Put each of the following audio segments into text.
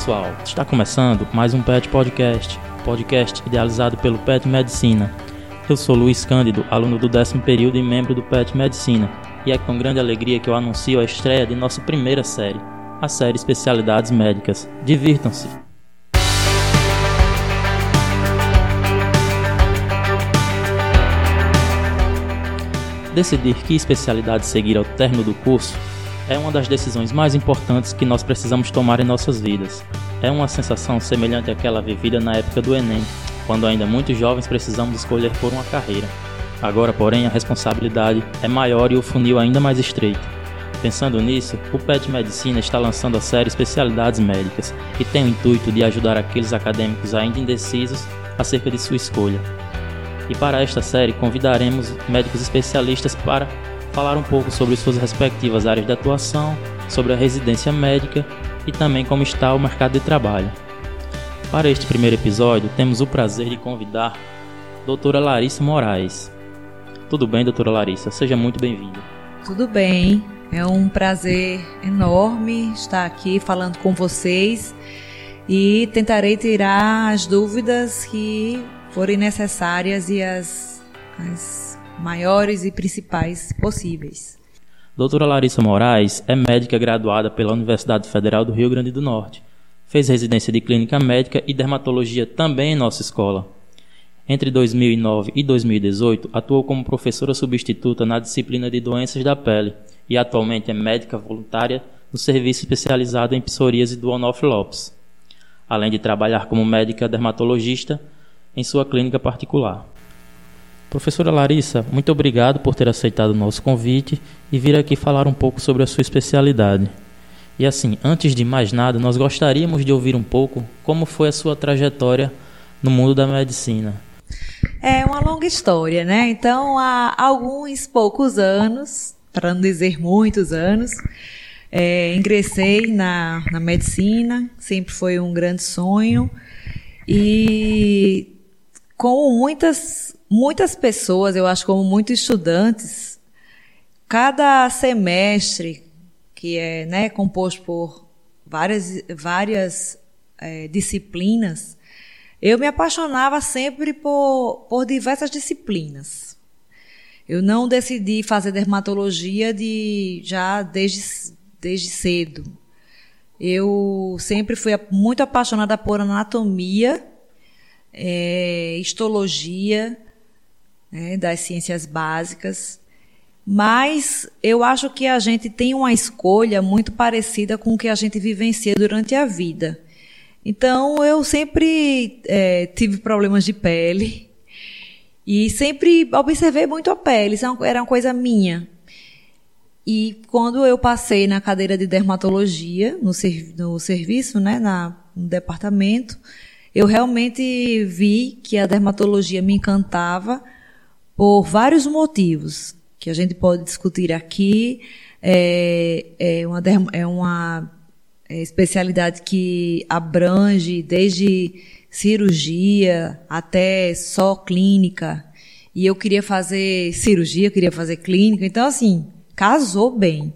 Pessoal, está começando mais um PET Podcast, podcast idealizado pelo PET Medicina. Eu sou Luiz Cândido, aluno do décimo período e membro do PET Medicina, e é com grande alegria que eu anuncio a estreia de nossa primeira série, a série Especialidades Médicas. Divirtam-se! Decidir que especialidade seguir ao término do curso é uma das decisões mais importantes que nós precisamos tomar em nossas vidas. É uma sensação semelhante àquela vivida na época do Enem, quando ainda muitos jovens precisamos escolher por uma carreira. Agora, porém, a responsabilidade é maior e o funil ainda mais estreito. Pensando nisso, o PET Medicina está lançando a série Especialidades Médicas, que tem o intuito de ajudar aqueles acadêmicos ainda indecisos acerca de sua escolha. E para esta série convidaremos médicos especialistas para falar um pouco sobre suas respectivas áreas de atuação, sobre a residência médica e também como está o mercado de trabalho. Para este primeiro episódio, temos o prazer de convidar a doutora Larissa Moraes. Tudo bem, doutora Larissa? Seja muito bem-vinda. Tudo bem, é um prazer enorme estar aqui falando com vocês e tentarei tirar as dúvidas que forem necessárias e as, as maiores e principais possíveis. Doutora Larissa Moraes é médica graduada pela Universidade Federal do Rio Grande do Norte. Fez residência de clínica médica e dermatologia também em nossa escola. Entre 2009 e 2018, atuou como professora substituta na disciplina de doenças da pele e atualmente é médica voluntária no serviço especializado em psoríase do Onofre Lopes, além de trabalhar como médica dermatologista em sua clínica particular. Professora Larissa, muito obrigado por ter aceitado o nosso convite e vir aqui falar um pouco sobre a sua especialidade. E assim, antes de mais nada, nós gostaríamos de ouvir um pouco como foi a sua trajetória no mundo da medicina. É uma longa história, né? Então, há alguns poucos anos, para não dizer muitos anos, é, ingressei na, na medicina, sempre foi um grande sonho. E com muitas muitas pessoas, eu acho como muitos estudantes, cada semestre que é né, composto por várias, várias é, disciplinas, eu me apaixonava sempre por, por diversas disciplinas. Eu não decidi fazer dermatologia de já desde, desde cedo. Eu sempre fui muito apaixonada por anatomia, é, histologia, né, das ciências básicas. Mas eu acho que a gente tem uma escolha muito parecida com o que a gente vivencia durante a vida. Então eu sempre é, tive problemas de pele e sempre observei muito a pele, isso é era uma coisa minha. E quando eu passei na cadeira de dermatologia, no, no serviço, né, na, no departamento, eu realmente vi que a dermatologia me encantava por vários motivos que a gente pode discutir aqui. É, é uma, é uma é, especialidade que abrange desde cirurgia até só clínica. E eu queria fazer cirurgia, queria fazer clínica. Então, assim, casou bem.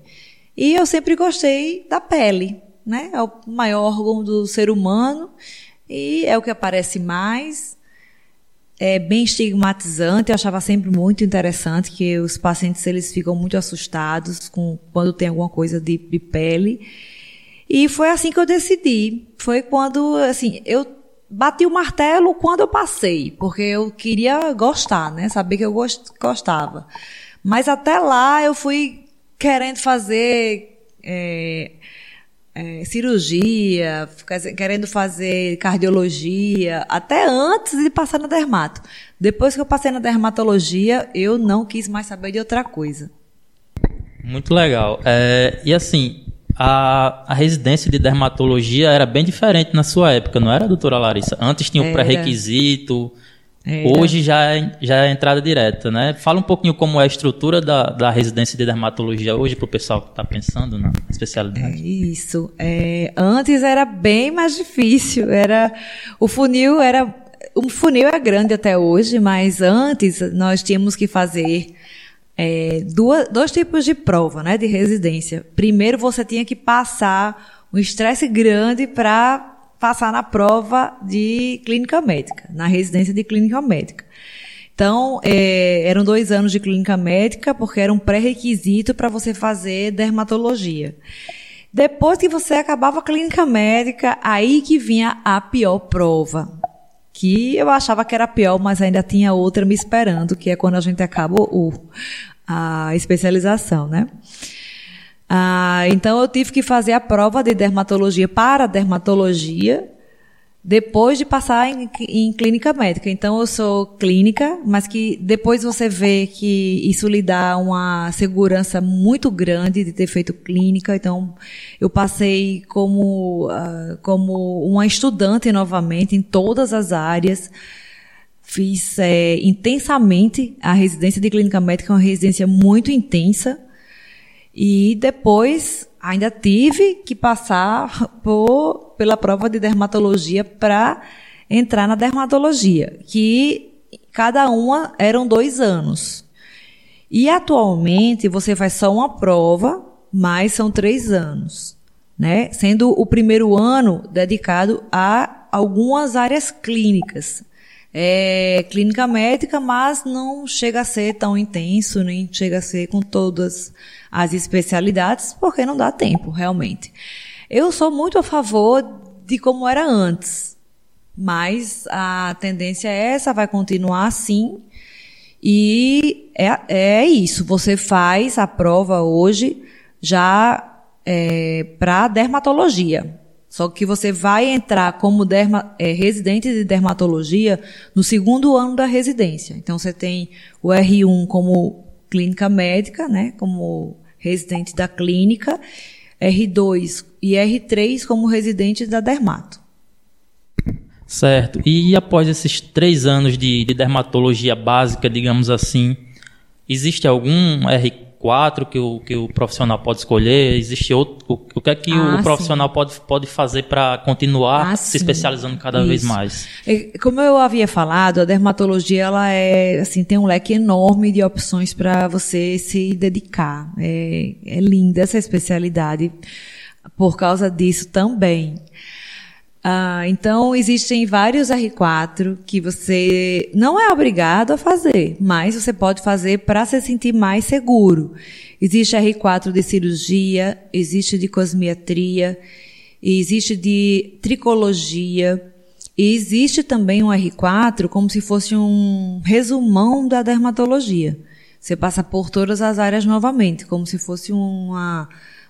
E eu sempre gostei da pele, né? É o maior órgão do ser humano e é o que aparece mais é bem estigmatizante. Eu achava sempre muito interessante que os pacientes eles ficam muito assustados com quando tem alguma coisa de, de pele. E foi assim que eu decidi. Foi quando, assim, eu bati o martelo quando eu passei, porque eu queria gostar, né? Saber que eu gostava. Mas até lá eu fui querendo fazer é, é, cirurgia, querendo fazer cardiologia, até antes de passar na dermato. Depois que eu passei na dermatologia, eu não quis mais saber de outra coisa. Muito legal. É, e assim, a, a, residência de dermatologia era bem diferente na sua época, não era, doutora Larissa? Antes tinha o pré-requisito, é. Hoje já é, já é entrada direta, né? Fala um pouquinho como é a estrutura da, da residência de dermatologia hoje para o pessoal que está pensando na especialidade. É isso. É, antes era bem mais difícil. Era o funil era o funil é grande até hoje, mas antes nós tínhamos que fazer é, duas, dois tipos de prova, né, de residência. Primeiro você tinha que passar um estresse grande para passar na prova de clínica médica, na residência de clínica médica. Então, é, eram dois anos de clínica médica, porque era um pré-requisito para você fazer dermatologia. Depois que você acabava a clínica médica, aí que vinha a pior prova. Que eu achava que era pior, mas ainda tinha outra me esperando, que é quando a gente acaba o, a especialização, né? Ah, então eu tive que fazer a prova de dermatologia para dermatologia depois de passar em, em, clínica médica. Então eu sou clínica, mas que depois você vê que isso lhe dá uma segurança muito grande de ter feito clínica. Então eu passei como uh, como uma estudante novamente em todas as áreas. Fiz é, intensamente a residência de clínica médica, uma residência muito intensa. E depois ainda tive que passar por, pela prova de dermatologia para entrar na dermatologia, que cada uma eram dois anos. E atualmente você faz só uma prova, mas são três anos, né? Sendo o primeiro ano dedicado a algumas áreas clínicas. É clínica médica, mas não chega a ser tão intenso, nem chega a ser com todas as especialidades, porque não dá tempo, realmente. Eu sou muito a favor de como era antes, mas a tendência é essa, vai continuar assim. E é, é isso, você faz a prova hoje já é, para dermatologia. Só que você vai entrar como derma, é, residente de dermatologia no segundo ano da residência. Então você tem o R1 como clínica médica, né, como residente da clínica, R2 e R3 como residente da dermato. Certo. E após esses três anos de, de dermatologia básica, digamos assim, existe algum R4 que o, que o profissional pode escolher? Existe outro? O, o que é que ah, o profissional pode, pode fazer para continuar ah, se especializando cada Isso. vez mais? Como eu havia falado, a dermatologia ela é assim tem um leque enorme de opções para você se dedicar. É, é linda essa especialidade por causa disso também. Ah, então, existem vários R4 que você não é obrigado a fazer, mas você pode fazer para se sentir mais seguro. Existe R4 de cirurgia, existe de cosmiatria, existe de tricologia, e existe também um R4 como se fosse um resumão da dermatologia. Você passa por todas as áreas novamente, como se fosse uma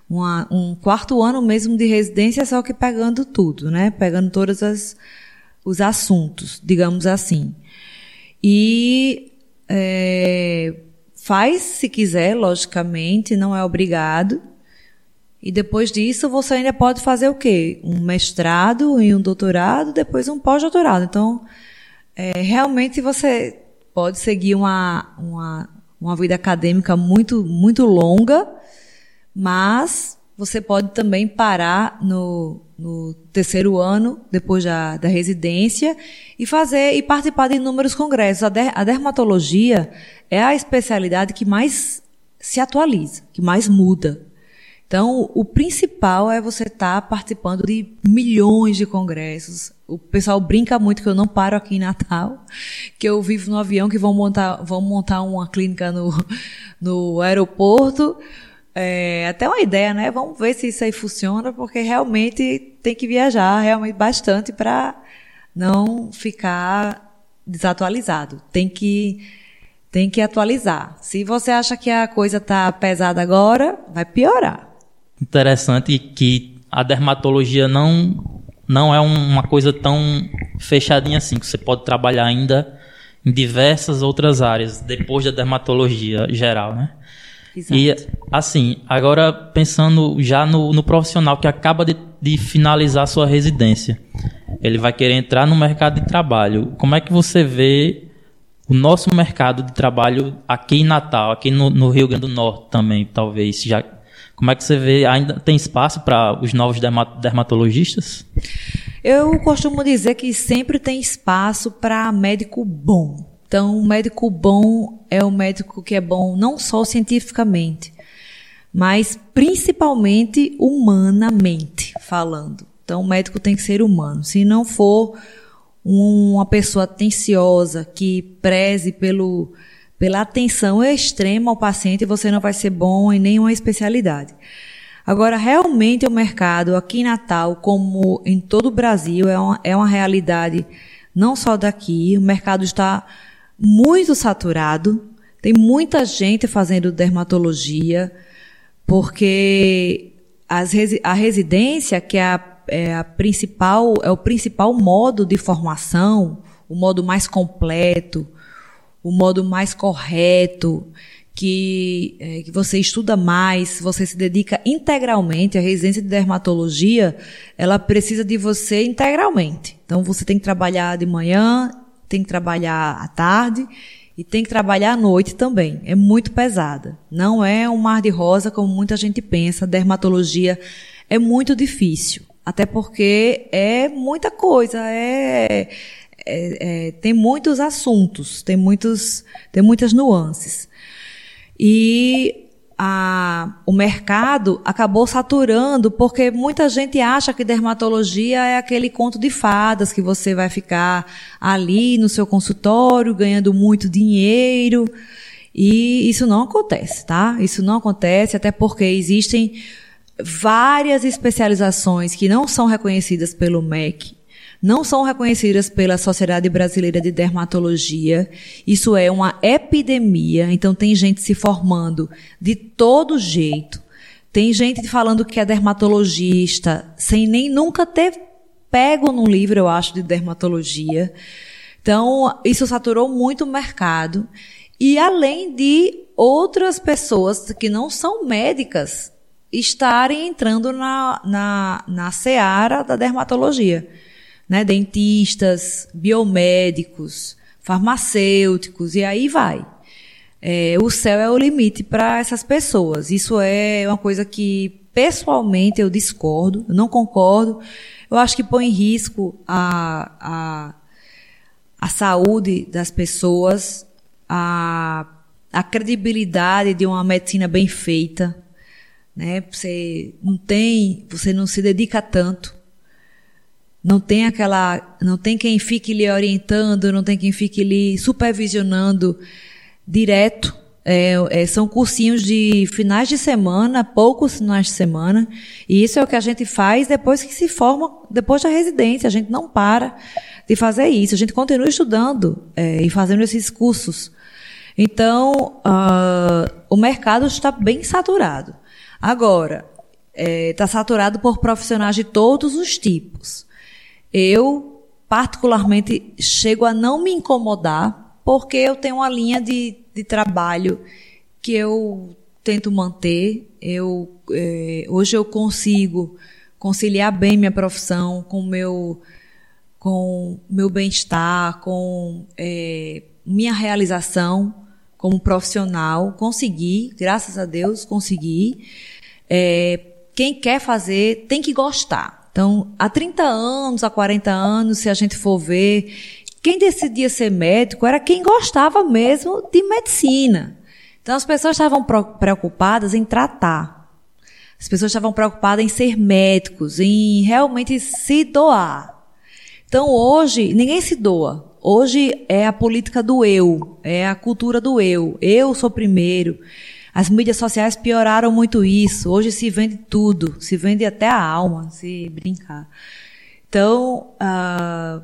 uma, um quarto ano mesmo de residência, só que pegando tudo, né? Pegando todos as, os assuntos, digamos assim. E é, faz se quiser, logicamente, não é obrigado. E depois disso você ainda pode fazer o quê? Um mestrado e um doutorado, depois um pós-doutorado. Então, é, realmente você pode seguir uma, uma, uma vida acadêmica muito, muito longa mas você pode também parar no, no terceiro ano, depois da, da, residência, e fazer e participar de inúmeros congressos. A, der, a dermatologia é a especialidade que mais se atualiza, que mais muda. Então, o principal é você estar tá participando de milhões de congressos. O pessoal brinca muito que eu não paro aqui em Natal, que eu vivo no avião que vão montar, vão montar uma clínica no, no aeroporto é, até uma ideia, né? Vamos ver se isso aí funciona, porque realmente tem que viajar realmente bastante para não ficar desatualizado. Tem que tem que atualizar. Se você acha que a coisa está pesada agora, vai piorar. Interessante que a dermatologia não não é uma coisa tão fechadinha assim, que você pode trabalhar ainda em diversas outras áreas depois da dermatologia geral, né? Exato. E, assim, agora pensando já no, no profissional que acaba de, de finalizar sua residência, ele vai querer entrar no mercado de trabalho. Como é que você vê o nosso mercado de trabalho aqui em Natal, aqui no, no Rio Grande do Norte também, talvez? Já, como é que você vê? Ainda tem espaço para os novos dermatologistas? Eu costumo dizer que sempre tem espaço para médico bom. Então, o médico bom é o médico que é bom não só cientificamente, mas principalmente humanamente falando. Então, o médico tem que ser humano. Se não for uma pessoa atenciosa que preze pelo, pela atenção extrema ao paciente, você não vai ser bom em nenhuma especialidade. Agora, realmente o mercado aqui em Natal, como em todo o Brasil, é uma, é uma realidade não só daqui. O mercado está muito saturado, tem muita gente fazendo dermatologia, porque as, a residência, que é, a, é a principal, é o principal modo de formação, o modo mais completo, o modo mais correto, que, é, que você estuda mais, você se dedica integralmente. A residência de dermatologia, ela precisa de você integralmente. Então, você tem que trabalhar de manhã, tem que trabalhar à tarde e tem que trabalhar à noite também. É muito pesada. Não é um mar de rosa como muita gente pensa. Dermatologia é muito difícil. Até porque é muita coisa, é, é, é, tem muitos assuntos, tem, muitos, tem muitas nuances. E a, o mercado acabou saturando porque muita gente acha que dermatologia é aquele conto de fadas que você vai ficar ali no seu consultório ganhando muito dinheiro. E isso não acontece, tá? Isso não acontece, até porque existem várias especializações que não são reconhecidas pelo MEC não são reconhecidas pela Sociedade Brasileira de Dermatologia. Isso é uma epidemia, então tem gente se formando de todo jeito. Tem gente falando que é dermatologista sem nem nunca ter pego num livro, eu acho, de dermatologia. Então, isso saturou muito o mercado. E além de outras pessoas que não são médicas estarem entrando na, na, na seara da dermatologia né? dentistas, biomédicos, farmacêuticos, e aí vai. É, o céu é o limite para essas pessoas. Isso é uma coisa que, pessoalmente, eu discordo, eu não concordo. Eu acho que põe em risco a, a, a saúde das pessoas, a, a credibilidade de uma medicina bem feita. Né? Você não tem, você não se dedica tanto não tem aquela, não tem quem fique lhe orientando, não tem quem fique lhe supervisionando direto. É, é, são cursinhos de finais de semana, poucos finais de semana, e isso é o que a gente faz depois que se forma, depois da residência. A gente não para de fazer isso, a gente continua estudando é, e fazendo esses cursos. Então, uh, o mercado está bem saturado. Agora, está é, saturado por profissionais de todos os tipos. Eu, particularmente, chego a não me incomodar, porque eu tenho uma linha de, de trabalho que eu tento manter. Eu, é, hoje eu consigo conciliar bem minha profissão com meu com meu bem-estar, com é, minha realização como profissional. Consegui, graças a Deus, consegui. É, quem quer fazer tem que gostar. Então, há 30 anos, há 40 anos, se a gente for ver, quem decidia ser médico era quem gostava mesmo de medicina. Então, as pessoas estavam preocupadas em tratar. As pessoas estavam preocupadas em ser médicos, em realmente se doar. Então, hoje, ninguém se doa. Hoje é a política do eu, é a cultura do eu. Eu sou primeiro. As mídias sociais pioraram muito isso. Hoje se vende tudo, se vende até a alma, se brincar. Então, uh,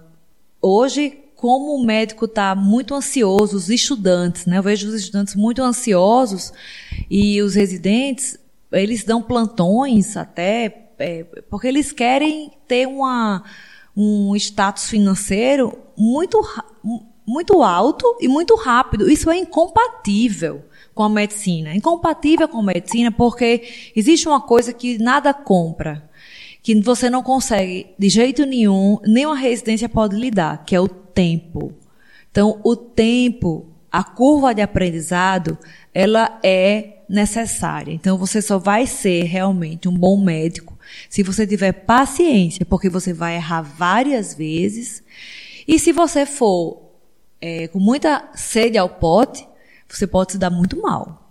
hoje, como o médico está muito ansioso, os estudantes, né? Eu vejo os estudantes muito ansiosos e os residentes, eles dão plantões até, é, porque eles querem ter uma, um status financeiro muito, muito alto e muito rápido. Isso é incompatível com a medicina. Incompatível com a medicina porque existe uma coisa que nada compra, que você não consegue de jeito nenhum, nenhuma residência pode lhe dar, que é o tempo. Então, o tempo, a curva de aprendizado, ela é necessária. Então, você só vai ser realmente um bom médico se você tiver paciência, porque você vai errar várias vezes. E se você for é, com muita sede ao pote, você pode se dar muito mal.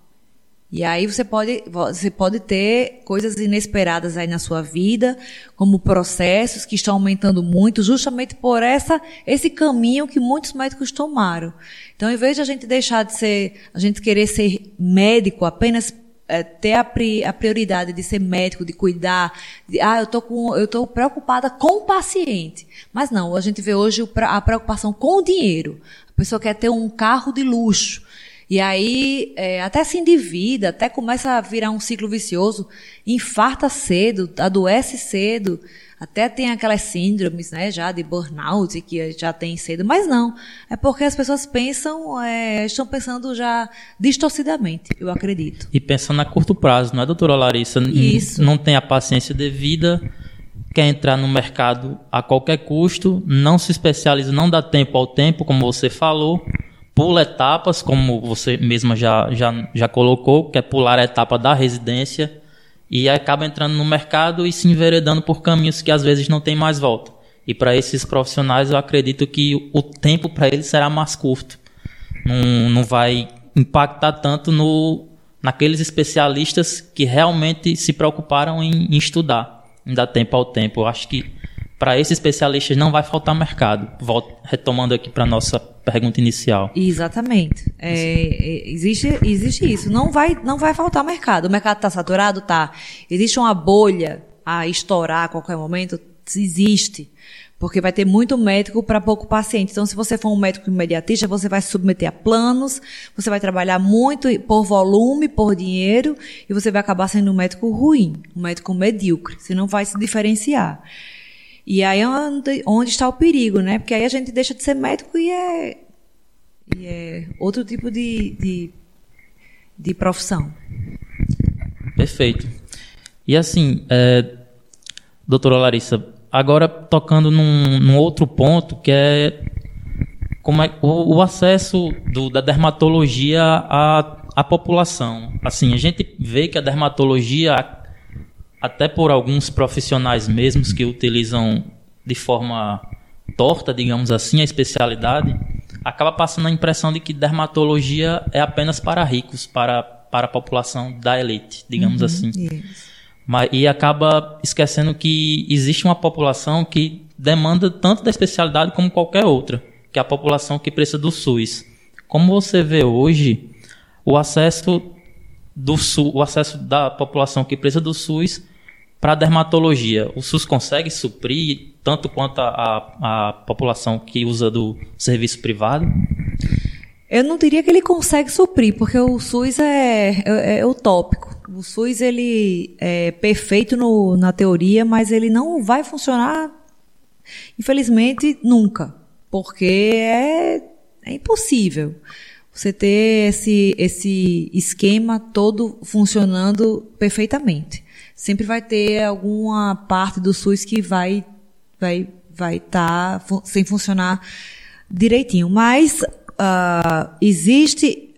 E aí você pode, você pode ter coisas inesperadas aí na sua vida, como processos que estão aumentando muito, justamente por essa, esse caminho que muitos médicos tomaram. Então, em vez de a gente deixar de ser, a gente querer ser médico apenas é, ter a, pri, a, prioridade de ser médico, de cuidar, de, ah, eu tô com, eu tô preocupada com o paciente. Mas não, a gente vê hoje a preocupação com o dinheiro. A pessoa quer ter um carro de luxo. E aí, é, até se endivida, até começa a virar um ciclo vicioso, infarta cedo, adoece cedo, até tem aquelas síndromes, né, já de burnout, que já tem cedo, mas não. É porque as pessoas pensam, é, estão pensando já distorcidamente, eu acredito. E pensando a curto prazo, não é, doutora Larissa? Isso. Não tem a paciência devida, quer entrar no mercado a qualquer custo, não se especializa, não dá tempo ao tempo, como você falou pula etapas, como você mesma já, já, já colocou, que é pular a etapa da residência e acaba entrando no mercado e se enveredando por caminhos que às vezes não tem mais volta. E para esses profissionais eu acredito que o tempo para eles será mais curto. Não, não vai impactar tanto no, naqueles especialistas que realmente se preocuparam em, em estudar, dar tempo ao tempo. Eu acho que para esses especialistas não vai faltar mercado. Volto, retomando aqui para nossa pergunta inicial. Exatamente. É, é, existe, existe isso. Não vai, não vai faltar mercado. O mercado está saturado? Tá. Existe uma bolha a estourar a qualquer momento? Existe. Porque vai ter muito médico para pouco paciente. Então, se você for um médico imediatista, você vai se submeter a planos, você vai trabalhar muito por volume, por dinheiro, e você vai acabar sendo um médico ruim, um médico medíocre. Você não vai se diferenciar. E aí é onde, onde está o perigo, né? Porque aí a gente deixa de ser médico e é, e é outro tipo de, de, de profissão. Perfeito. E assim, é, doutora Larissa, agora tocando num, num, outro ponto que é como é o, o acesso do, da dermatologia à, à população. Assim, a gente vê que a dermatologia até por alguns profissionais mesmos que utilizam de forma torta, digamos assim, a especialidade, acaba passando a impressão de que dermatologia é apenas para ricos, para, para a população da elite, digamos uhum, assim. Mas, e acaba esquecendo que existe uma população que demanda tanto da especialidade como qualquer outra, que é a população que precisa do SUS. Como você vê hoje, o acesso do SUS, o acesso da população que precisa do SUS para dermatologia, o SUS consegue suprir tanto quanto a, a, a, população que usa do serviço privado? Eu não diria que ele consegue suprir, porque o SUS é, é, é utópico. O SUS ele é perfeito no, na teoria, mas ele não vai funcionar, infelizmente, nunca, porque é, é impossível você ter esse, esse esquema todo funcionando perfeitamente sempre vai ter alguma parte do SUS que vai vai vai estar tá sem funcionar direitinho. Mas uh, existe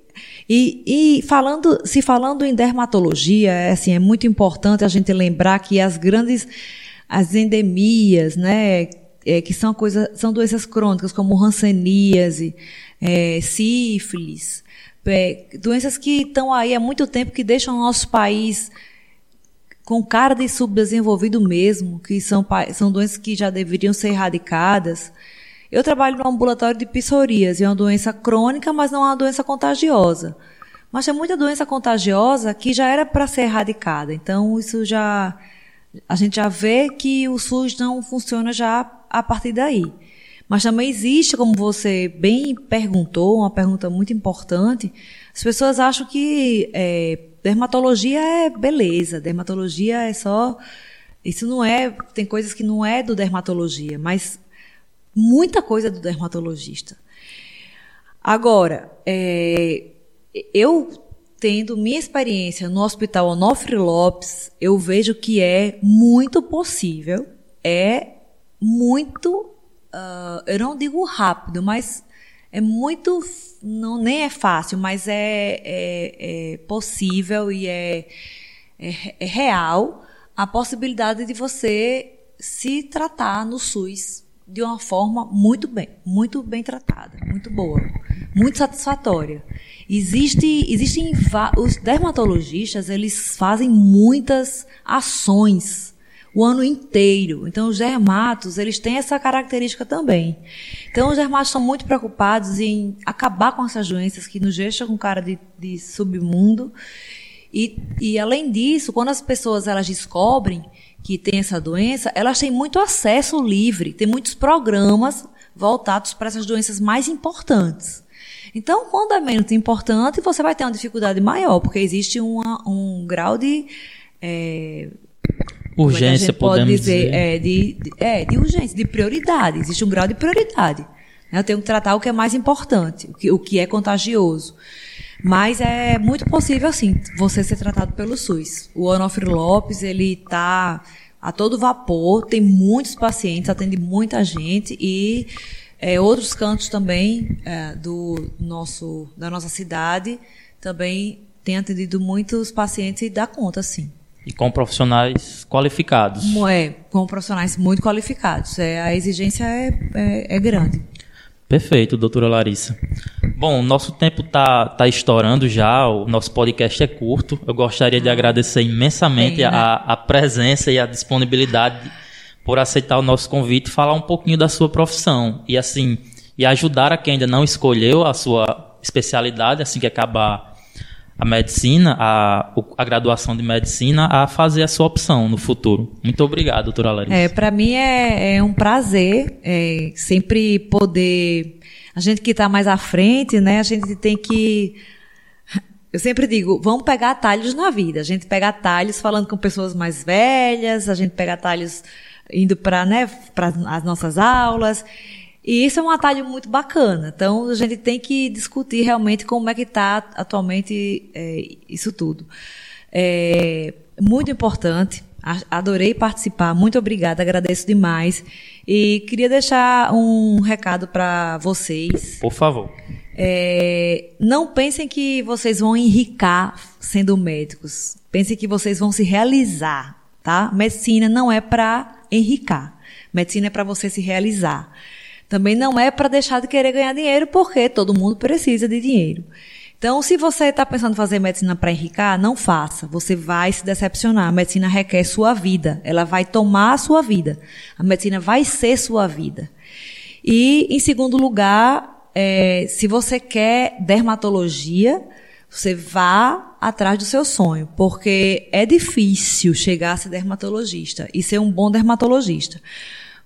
e, e, falando se falando em dermatologia, é, assim é muito importante a gente lembrar que as grandes as endemias, né, é, que são coisas são doenças crônicas como hanseníase, é, sífilis, é, doenças que estão aí há muito tempo que deixam o nosso país com cara de subdesenvolvido mesmo, que são, são doenças que já deveriam ser erradicadas. Eu trabalho no ambulatório de psoríase, é uma doença crônica, mas não é uma doença contagiosa. Mas tem muita doença contagiosa que já era para ser erradicada. Então, isso já. A gente já vê que o SUS não funciona já a partir daí. Mas também existe, como você bem perguntou, uma pergunta muito importante. As pessoas acham que é, dermatologia é beleza, dermatologia é só. Isso não é. Tem coisas que não é do dermatologia, mas muita coisa é do dermatologista. Agora, é, eu tendo minha experiência no Hospital Onofre Lopes, eu vejo que é muito possível, é muito, uh, eu não digo rápido, mas é muito não nem é fácil, mas é, é, é possível e é, é, é, real a possibilidade de você se tratar no SUS de uma forma muito bem, muito bem tratada, muito boa. muito satisfatória. Existe, existem os dermatologistas, eles fazem muitas ações o ano inteiro. Então, os dermatos, eles têm essa característica também. Então, os dermatos estão muito preocupados em acabar com essas doenças que nos deixam com cara de, de submundo. E, e, além disso, quando as pessoas elas descobrem que tem essa doença, elas têm muito acesso livre, tem muitos programas voltados para essas doenças mais importantes. Então, quando é menos importante, você vai ter uma dificuldade maior, porque existe uma, um grau de. É, urgência, é pode dizer. dizer. É, de, de, é, de urgência, de prioridade. Existe um grau de prioridade. Eu tenho que tratar o que é mais importante, o que, o que é contagioso. Mas é muito possível, sim, você ser tratado pelo SUS. O Onofre Lopes, ele está a todo vapor, tem muitos pacientes, atende muita gente e é, outros cantos também é, do nosso, da nossa cidade também tem atendido muitos pacientes e dá conta, sim. E com profissionais qualificados. É, com profissionais muito qualificados. É, a exigência é, é, é grande. Perfeito, doutora Larissa. Bom, nosso tempo está tá estourando já, o nosso podcast é curto. Eu gostaria de agradecer imensamente Bem, né? a, a presença e a disponibilidade por aceitar o nosso convite e falar um pouquinho da sua profissão. E assim, e ajudar a quem ainda não escolheu a sua especialidade, assim que acabar a medicina, a, a graduação de medicina, a fazer a sua opção no futuro. Muito obrigado, doutora Larissa. É, Para mim é, é, um prazer é, sempre poder. A gente que está mais à frente, né? A gente tem que. Eu sempre digo, vamos pegar atalhos na vida. A gente pega atalhos falando com pessoas mais velhas, a gente pega atalhos indo para né, as nossas aulas. E isso é um atalho muito bacana. Então, a gente tem que discutir realmente como é que está atualmente é, isso tudo. É muito importante. Adorei participar. Muito obrigada. Agradeço demais. E queria deixar um recado para vocês. Por favor. É, não pensem que vocês vão enricar sendo médicos. Pensem que vocês vão se realizar, tá? Medicina não é para enricar. Medicina é para você se realizar. Também não é para deixar de querer ganhar dinheiro, porque todo mundo precisa de dinheiro. Então, se você está pensando em fazer medicina para enricar, não faça. Você vai se decepcionar. A medicina requer sua vida. Ela vai tomar a sua vida. A medicina vai ser sua vida. E, em segundo lugar, é, se você quer dermatologia, você vá atrás do seu sonho, porque é difícil chegar a ser dermatologista e ser um bom dermatologista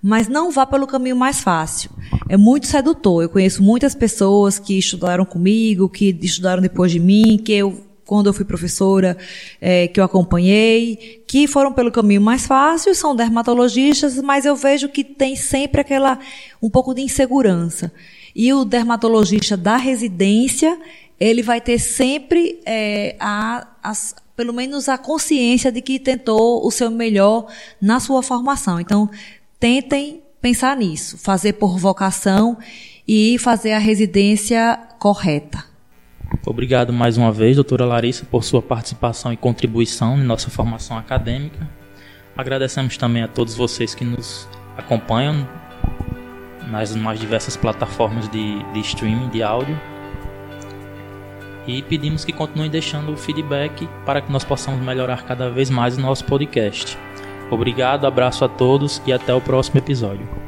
mas não vá pelo caminho mais fácil. É muito sedutor. Eu conheço muitas pessoas que estudaram comigo, que estudaram depois de mim, que eu quando eu fui professora, é, que eu acompanhei, que foram pelo caminho mais fácil, são dermatologistas, mas eu vejo que tem sempre aquela, um pouco de insegurança. E o dermatologista da residência, ele vai ter sempre é, a, as, pelo menos a consciência de que tentou o seu melhor na sua formação. Então, tentem pensar nisso, fazer por vocação e fazer a residência correta. Obrigado mais uma vez, doutora Larissa, por sua participação e contribuição em nossa formação acadêmica. Agradecemos também a todos vocês que nos acompanham nas mais diversas plataformas de, de streaming de áudio. E pedimos que continuem deixando o feedback para que nós possamos melhorar cada vez mais o nosso podcast. Obrigado, abraço a todos e até o próximo episódio.